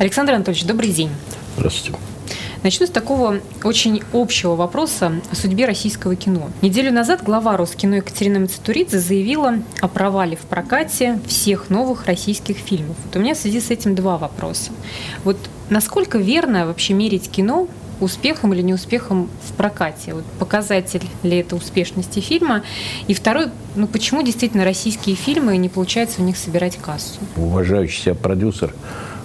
Александр Анатольевич, добрый день. Здравствуйте. Начну с такого очень общего вопроса о судьбе российского кино. Неделю назад глава Роскино Екатерина Мацатуридзе заявила о провале в прокате всех новых российских фильмов. Вот у меня в связи с этим два вопроса. Вот насколько верно вообще мерить кино успехом или неуспехом в прокате? Вот показатель ли это успешности фильма? И второй, ну почему действительно российские фильмы не получается в них собирать кассу? Уважающий себя продюсер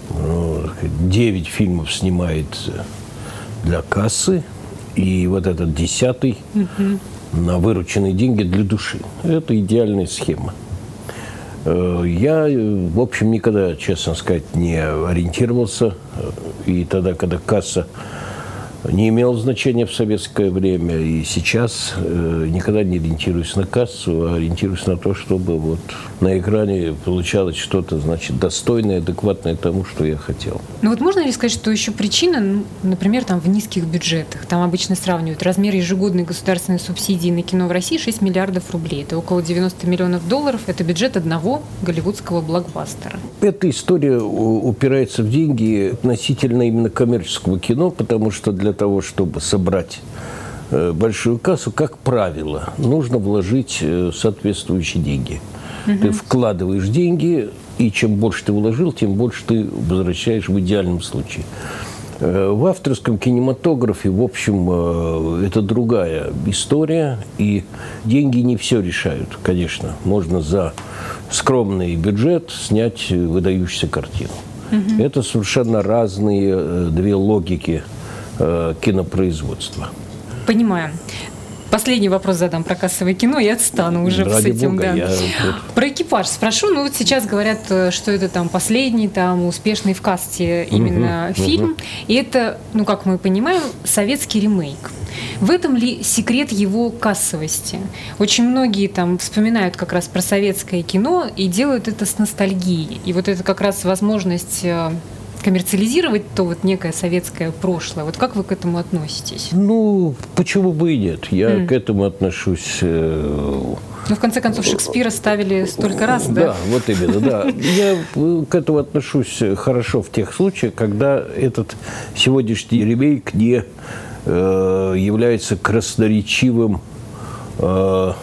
9 ну, фильмов снимает для кассы, и вот этот десятый угу. на вырученные деньги для души. Это идеальная схема. Э, я, в общем, никогда, честно сказать, не ориентировался. И тогда, когда касса не имел значения в советское время. И сейчас э, никогда не ориентируюсь на кассу, а ориентируюсь на то, чтобы вот на экране получалось что-то, значит, достойное, адекватное тому, что я хотел. Ну вот можно ли сказать, что еще причина, ну, например, там в низких бюджетах? Там обычно сравнивают размер ежегодной государственной субсидии на кино в России 6 миллиардов рублей. Это около 90 миллионов долларов. Это бюджет одного голливудского блокбастера. Эта история упирается в деньги относительно именно коммерческого кино, потому что для того, чтобы собрать э, большую кассу, как правило, нужно вложить э, соответствующие деньги. Угу. Ты вкладываешь деньги, и чем больше ты вложил, тем больше ты возвращаешь в идеальном случае. Э, в авторском кинематографе, в общем, это другая история, и деньги не все решают, конечно. Можно за скромный бюджет снять выдающуюся картину. Угу. Это совершенно разные две логики Э, кинопроизводства. Понимаю. Последний вопрос задам про кассовое кино и отстану уже Ради с этим. Бога, да. я... Про экипаж спрошу. Ну вот сейчас говорят, э, что это там последний, там успешный в касте именно угу, фильм. Угу. И это, ну как мы понимаем, советский ремейк. В этом ли секрет его кассовости? Очень многие там вспоминают как раз про советское кино и делают это с ностальгией. И вот это как раз возможность э, коммерциализировать то вот некое советское прошлое. Вот как вы к этому относитесь? Ну, почему бы и нет? Я mm. к этому отношусь... Э, ну, в конце концов, Шекспира ставили столько раз, да? Да, вот именно, да. Я к этому отношусь хорошо в тех случаях, когда этот сегодняшний ремейк не э, является красноречивым э,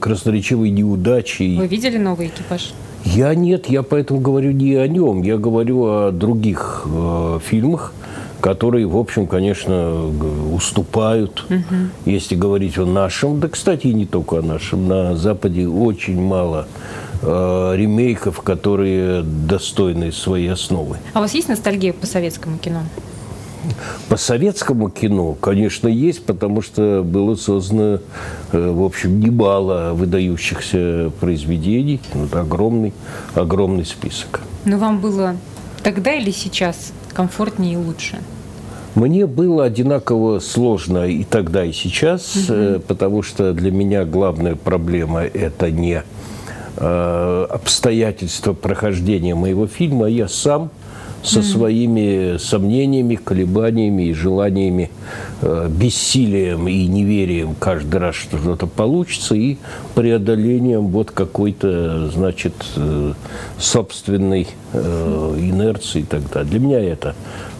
красноречивой неудачей. Вы видели новый экипаж? Я нет, я поэтому говорю не о нем, я говорю о других э, фильмах, которые, в общем, конечно, уступают, угу. если говорить о нашем, да, кстати, и не только о нашем, на Западе очень мало э, ремейков, которые достойны своей основы. А у вас есть ностальгия по советскому кино? По советскому кино, конечно, есть, потому что было создано, э, в общем, немало выдающихся произведений. Вот огромный, огромный список. Но вам было тогда или сейчас комфортнее и лучше? Мне было одинаково сложно и тогда, и сейчас, угу. потому что для меня главная проблема – это не э, обстоятельства прохождения моего фильма, а я сам – со своими сомнениями, колебаниями и желаниями, э, бессилием и неверием каждый раз, что что-то получится, и преодолением вот какой-то, значит, э, собственной э, инерции и так далее. Для меня это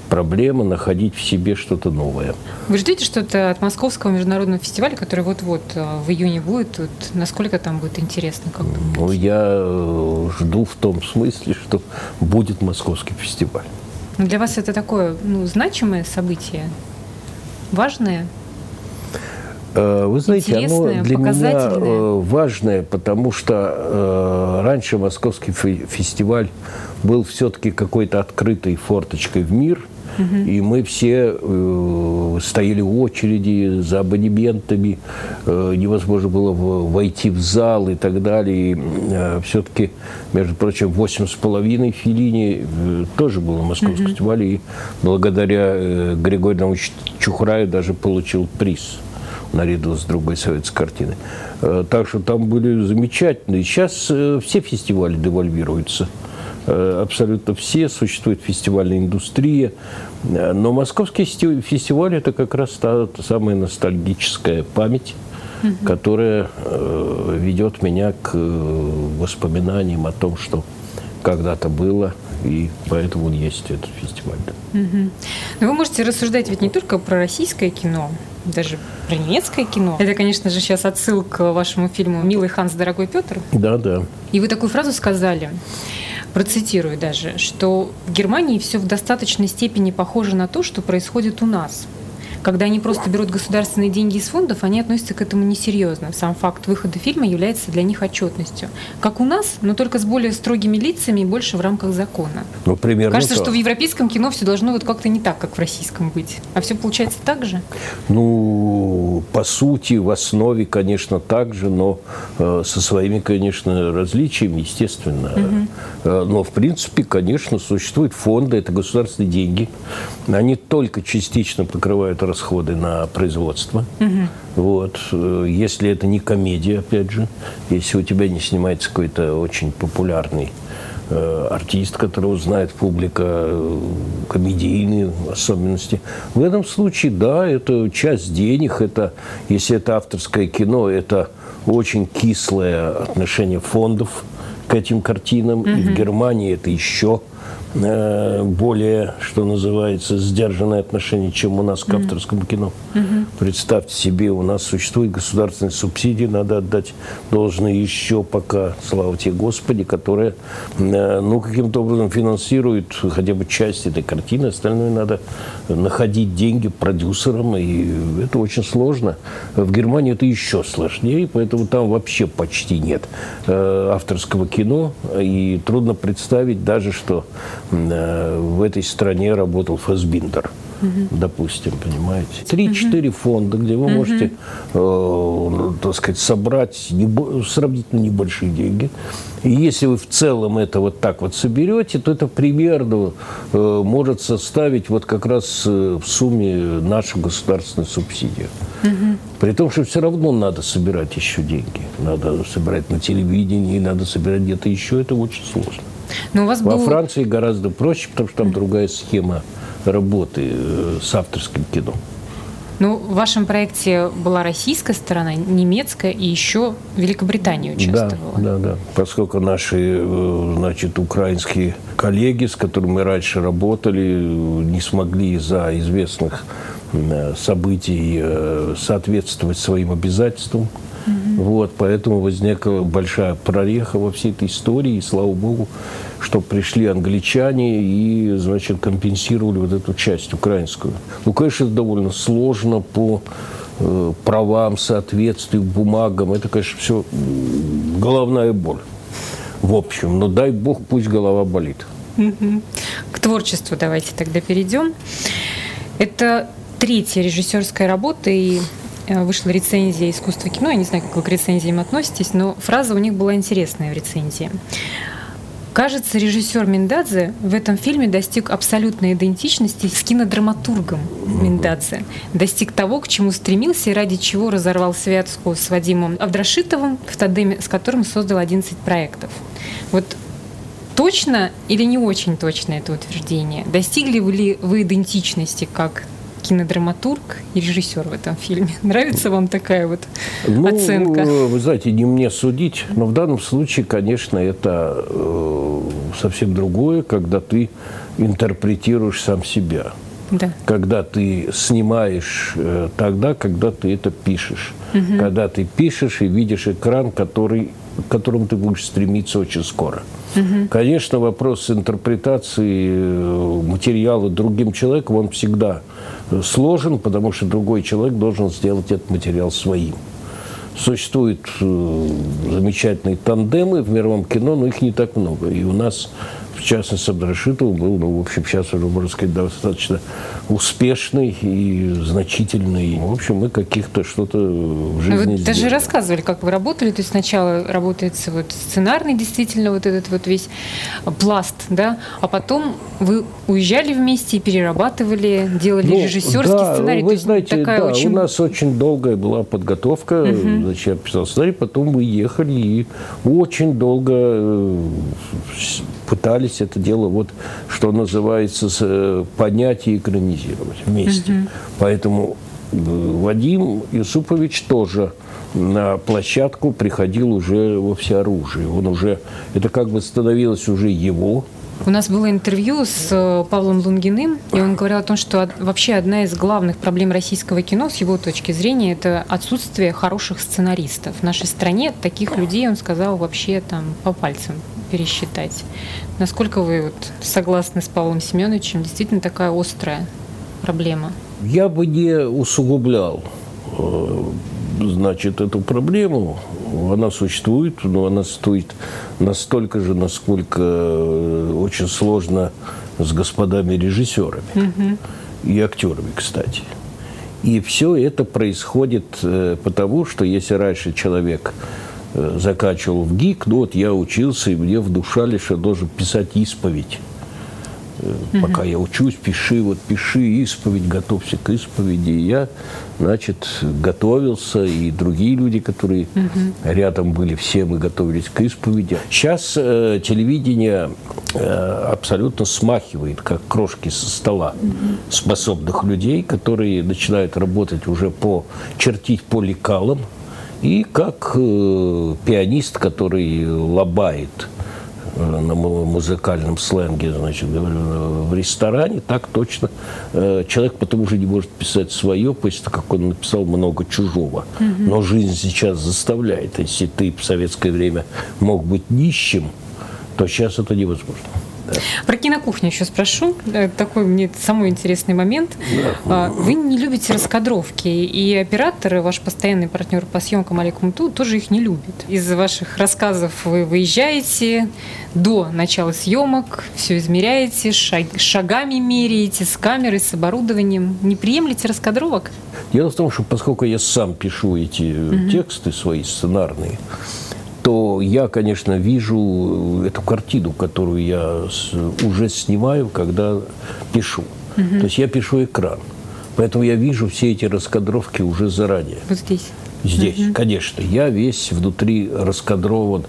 проблема находить в себе что-то новое. Вы ждете что-то от Московского международного фестиваля, который вот-вот э, в июне будет? Вот насколько там будет интересно? Как ну, я э, жду в том смысле, что будет Московский фестиваль. Но для вас это такое ну, значимое событие? Важное? Э, вы знаете, оно для меня важное, потому что раньше Московский фестиваль был все-таки какой-то открытой форточкой в мир – и мы все э, стояли в очереди за абонементами, э, невозможно было войти в зал и так далее. И, э, все-таки, между прочим, восемь с половиной Филини э, тоже был на Московском mm фестивале, и благодаря э, Григорию Наумовичу Чухраю даже получил приз наряду с другой советской картиной. Э, так что там были замечательные. Сейчас э, все фестивали девальвируются. Э, абсолютно все, существует фестивальная индустрия, э, но московский фестиваль это как раз та, та самая ностальгическая память, угу. которая э, ведет меня к воспоминаниям о том, что когда-то было, И поэтому он есть этот фестиваль. Да. Угу. Но вы можете рассуждать ведь не только про российское кино, даже про немецкое кино. Это, конечно же, сейчас отсылка к вашему фильму «Милый Ханс, дорогой Петр». Да, да. И вы такую фразу сказали, процитирую даже, что в Германии все в достаточной степени похоже на то, что происходит у нас – когда они просто берут государственные деньги из фондов, они относятся к этому несерьезно. Сам факт выхода фильма является для них отчетностью. Как у нас, но только с более строгими лицами и больше в рамках закона. Ну, примерно Кажется, так. что в европейском кино все должно вот как-то не так, как в российском быть. А все получается так же? Ну, по сути, в основе, конечно, так же, но э, со своими, конечно, различиями, естественно. Угу. Э, но, в принципе, конечно, существуют фонды, это государственные деньги. Они только частично покрывают расходы на производство. Угу. Вот. Если это не комедия, опять же, если у тебя не снимается какой-то очень популярный э, артист, которого знает публика, э, комедийные особенности. В этом случае, да, это часть денег, это, если это авторское кино, это очень кислое отношение фондов к этим картинам. Mm-hmm. И в Германии это еще Э, более, что называется, сдержанное отношение, чем у нас к авторскому кино. Mm-hmm. Представьте себе, у нас существует государственная субсидия, надо отдать должное еще пока, слава тебе Господи, которая, э, ну, каким-то образом финансирует хотя бы часть этой картины, остальное надо находить деньги продюсерам, и это очень сложно. В Германии это еще сложнее, поэтому там вообще почти нет э, авторского кино, и трудно представить даже, что в этой стране работал Фасбиндер. Угу. Допустим, понимаете. Три-четыре угу. фонда, где вы угу. можете, э, так сказать, собрать небо, сравнительно небольшие деньги. И если вы в целом это вот так вот соберете, то это примерно э, может составить вот как раз э, в сумме нашу государственную субсидию. Угу. При том, что все равно надо собирать еще деньги. Надо собирать на телевидении, надо собирать где-то еще. Это очень сложно. Но у вас Во был... Франции гораздо проще, потому что там другая схема работы э, с авторским кино. Ну, в вашем проекте была российская сторона, немецкая и еще Великобритания участвовала. Да, да, да. Поскольку наши, э, значит, украинские коллеги, с которыми мы раньше работали, не смогли из-за известных э, событий соответствовать своим обязательствам, Угу. Вот, поэтому возникла большая прореха во всей этой истории. И слава богу, что пришли англичане и, значит, компенсировали вот эту часть украинскую. Ну, конечно, это довольно сложно по э, правам, соответствию, бумагам. Это, конечно, все головная боль. В общем, но дай бог, пусть голова болит. К творчеству давайте тогда перейдем. Это третья режиссерская работа, и вышла рецензия «Искусство кино». Я не знаю, как вы к рецензиям относитесь, но фраза у них была интересная в рецензии. Кажется, режиссер Миндадзе в этом фильме достиг абсолютной идентичности с кинодраматургом Миндадзе. Достиг того, к чему стремился и ради чего разорвал связку с Вадимом Авдрашитовым, в тандеме с которым создал 11 проектов. Вот точно или не очень точно это утверждение? Достигли ли вы идентичности как кинодраматург и режиссер в этом фильме. Нравится вам такая вот ну, оценка? Вы знаете, не мне судить, но в данном случае, конечно, это э, совсем другое, когда ты интерпретируешь сам себя. Да. Когда ты снимаешь э, тогда, когда ты это пишешь. Угу. Когда ты пишешь и видишь экран, который, к которому ты будешь стремиться очень скоро. Угу. Конечно, вопрос интерпретации э, материала другим человеком, он всегда сложен, потому что другой человек должен сделать этот материал своим. Существуют э, замечательные тандемы в мировом кино, но их не так много. И у нас в частности, с Абдрашитовым был, ну, в общем, сейчас уже, можно сказать, достаточно успешный и значительный. В общем, мы каких-то что-то в жизни Вы даже рассказывали, как вы работали. То есть сначала работается вот сценарный, действительно, вот этот вот весь пласт, да, а потом вы уезжали вместе и перерабатывали, делали ну, режиссерский да, сценарий. Вы знаете, такая да, очень... у нас очень долгая была подготовка, угу. зачем я писал сценарий, потом мы ехали и очень долго э, пытались это дело, вот, что называется, э, поднять и экранизировать вместе. Угу. Поэтому э, Вадим Юсупович тоже на площадку приходил уже во всеоружие. Он уже, это как бы становилось уже его У нас было интервью с э, Павлом Лунгиным, и он говорил о том, что вообще одна из главных проблем российского кино, с его точки зрения, это отсутствие хороших сценаристов. В нашей стране таких людей, он сказал, вообще там по пальцам пересчитать. Насколько вы вот согласны с Павлом Семеновичем? Действительно такая острая проблема? Я бы не усугублял э, значит, эту проблему. Она существует, но она стоит настолько же, насколько э, очень сложно с господами режиссерами угу. и актерами, кстати. И все это происходит э, потому, что если раньше человек заканчивал в ГИК, ну вот я учился, и мне вдушали, что я должен писать исповедь угу. пока я учусь, пиши, вот пиши исповедь, готовься к исповеди. И я, значит, готовился, и другие люди, которые угу. рядом были, все мы готовились к исповеди. Сейчас э, телевидение э, абсолютно смахивает, как крошки со стола, угу. способных людей, которые начинают работать уже по чертить по лекалам, и как э, пианист, который лобает Э, на музыкальном сленге, значит, говорю, в ресторане, так точно э, человек потом уже не может писать свое, после того, как он написал много чужого. Угу. Но жизнь сейчас заставляет. Если ты в советское время мог быть нищим, то сейчас это невозможно. Про кинокухню еще спрошу. Э, такой мне самый интересный момент. Да. Вы не любите раскадровки, и операторы, ваш постоянный партнер по съемкам Олег Муту, тоже их не любит. Из ваших рассказов вы выезжаете до начала съемок, все измеряете, шаг, шагами меряете, с камерой, с оборудованием. Не приемлете раскадровок? Дело в том, что поскольку я сам пишу эти угу. тексты свои сценарные, то я, конечно, вижу эту картину, которую я уже снимаю, когда пишу. Угу. То есть я пишу экран. Поэтому я вижу все эти раскадровки уже заранее. Вот здесь? Здесь, угу. конечно. Я весь внутри раскадрован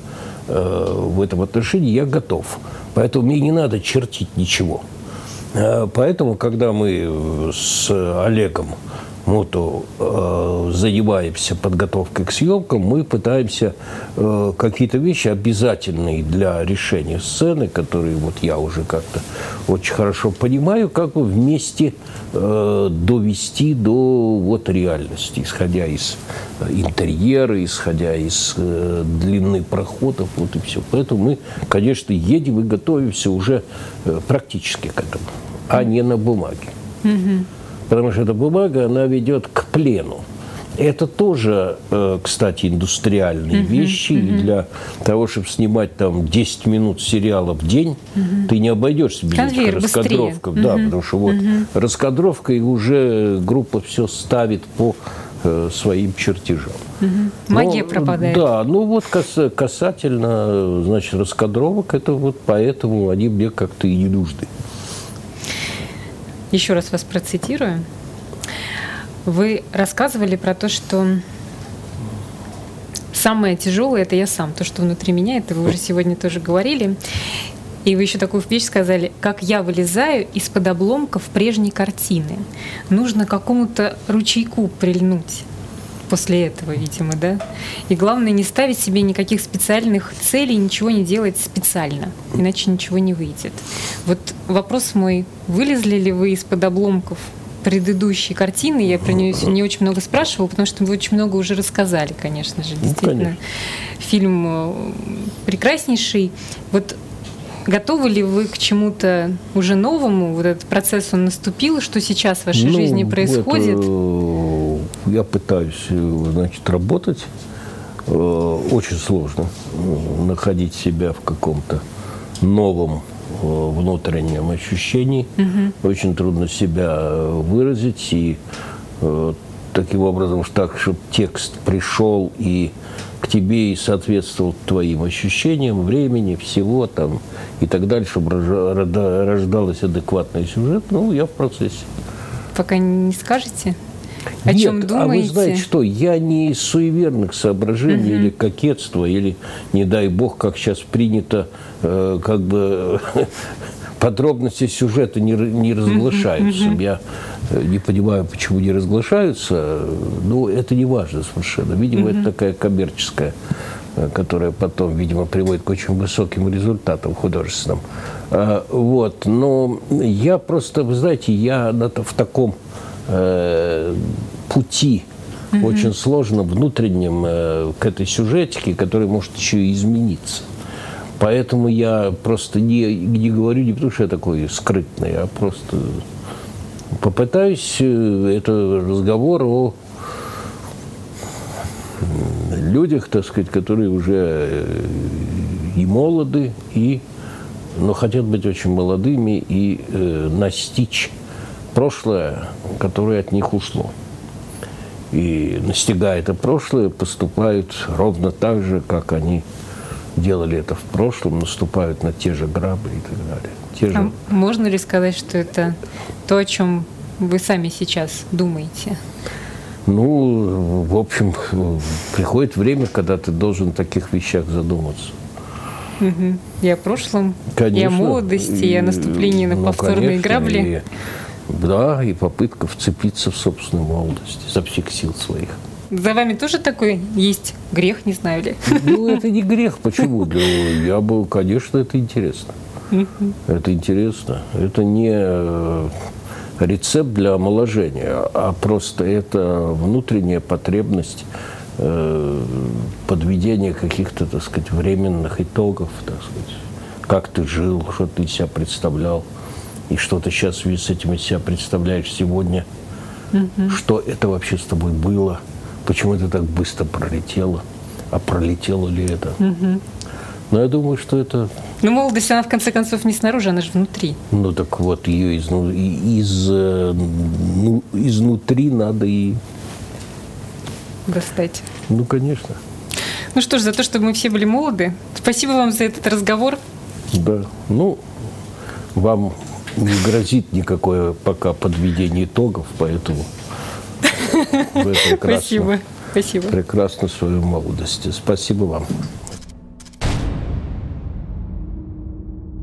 э, в этом отношении, я готов. Поэтому мне не надо чертить ничего. Э, поэтому, когда мы с Олегом мото э, занимаемся подготовкой к съемкам, мы пытаемся э, какие-то вещи обязательные для решения сцены, которые вот я уже как-то очень хорошо понимаю, как бы вместе э, довести до вот реальности, исходя из интерьера, исходя из э, длины проходов, вот и все. Поэтому мы, конечно, едем и готовимся уже э, практически к этому, а не на бумаге. Mm-hmm потому что эта бумага, она ведет к плену. Это тоже, э, кстати, индустриальные uh-huh, вещи. Uh-huh. И для того, чтобы снимать там 10 минут сериала в день, uh-huh. ты не обойдешься без Конвейер этих раскадровок. Uh-huh. Да, потому что вот uh-huh. раскадровка, и уже группа все ставит по э, своим чертежам. Угу. Магия Но, пропадает. Да, ну вот кас, касательно, значит, раскадровок, это вот поэтому они мне как-то и не нужны. Еще раз вас процитирую. Вы рассказывали про то, что самое тяжелое это я сам, то, что внутри меня, это вы уже сегодня тоже говорили. И вы еще такую вещь сказали, как я вылезаю из-под обломков прежней картины. Нужно какому-то ручейку прильнуть после этого, видимо, да? И главное не ставить себе никаких специальных целей, ничего не делать специально, иначе ничего не выйдет. Вот вопрос мой, вылезли ли вы из-под обломков предыдущей картины, я про нее не очень много спрашивала, потому что вы очень много уже рассказали, конечно же, ну, действительно. Ну, конечно. Фильм э, прекраснейший. Вот Готовы ли вы к чему-то уже новому? Вот этот процесс, он наступил? Что сейчас в вашей ну, жизни происходит? Это, я пытаюсь, значит, работать. Э, очень сложно э, находить себя в каком-то новом э, внутреннем ощущении. Угу. Очень трудно себя выразить. И таким образом, так, чтобы текст пришел и к тебе и соответствовал твоим ощущениям, времени, всего там и так дальше, чтобы рождалась адекватный сюжет, ну, я в процессе. Пока не скажете? О Нет, чем думаете? а вы знаете что, я не из суеверных соображений угу. или кокетства, или, не дай бог, как сейчас принято, э, как бы подробности сюжета не, не разглашаются. Угу. Я э, не понимаю, почему не разглашаются, но это не важно совершенно. Видимо, угу. это такая коммерческая э, которая потом, видимо, приводит к очень высоким результатам художественным. А, вот. Но я просто, вы знаете, я в таком э, пути угу. очень сложно внутреннем э, к этой сюжетике, который может еще и измениться. Поэтому я просто не, не говорю не потому, что я такой скрытный, а просто попытаюсь, э, это разговор о людях, так сказать, которые уже э, и молоды, и, но хотят быть очень молодыми и э, настичь прошлое, которое от них ушло. И настигая это прошлое, поступают ровно так же, как они делали это в прошлом, наступают на те же грабы и так далее. Те же... А можно ли сказать, что это то, о чем вы сами сейчас думаете? Ну, в общем, приходит время, когда ты должен о таких вещах задуматься. Угу. И о прошлом, Конечно. и о молодости, и о наступлении на ну, повторные конечно, грабли. И, да, и попытка вцепиться в собственную молодость изо всех сил своих. За вами тоже такой есть грех, не знаю ли? Ну, это не грех. Почему? Да, я бы, конечно, это интересно. Это интересно. Это не э, рецепт для омоложения, а просто это внутренняя потребность э, подведения каких-то, так сказать, временных итогов, так сказать. Как ты жил, что ты себя представлял, и что ты сейчас с этим из себя представляешь сегодня, угу. что это вообще с тобой было, почему это так быстро пролетело, а пролетело ли это. Угу. Но я думаю, что это... Ну, молодость, она в конце концов не снаружи, она же внутри. Ну, так вот, ее из, из, э, ну, изнутри надо и... Достать. Ну, конечно. Ну что ж, за то, чтобы мы все были молоды. Спасибо вам за этот разговор. Да, ну, вам не грозит никакое пока подведение итогов, поэтому вы прекрасно, Спасибо. Спасибо. прекрасно свою молодость. Спасибо вам.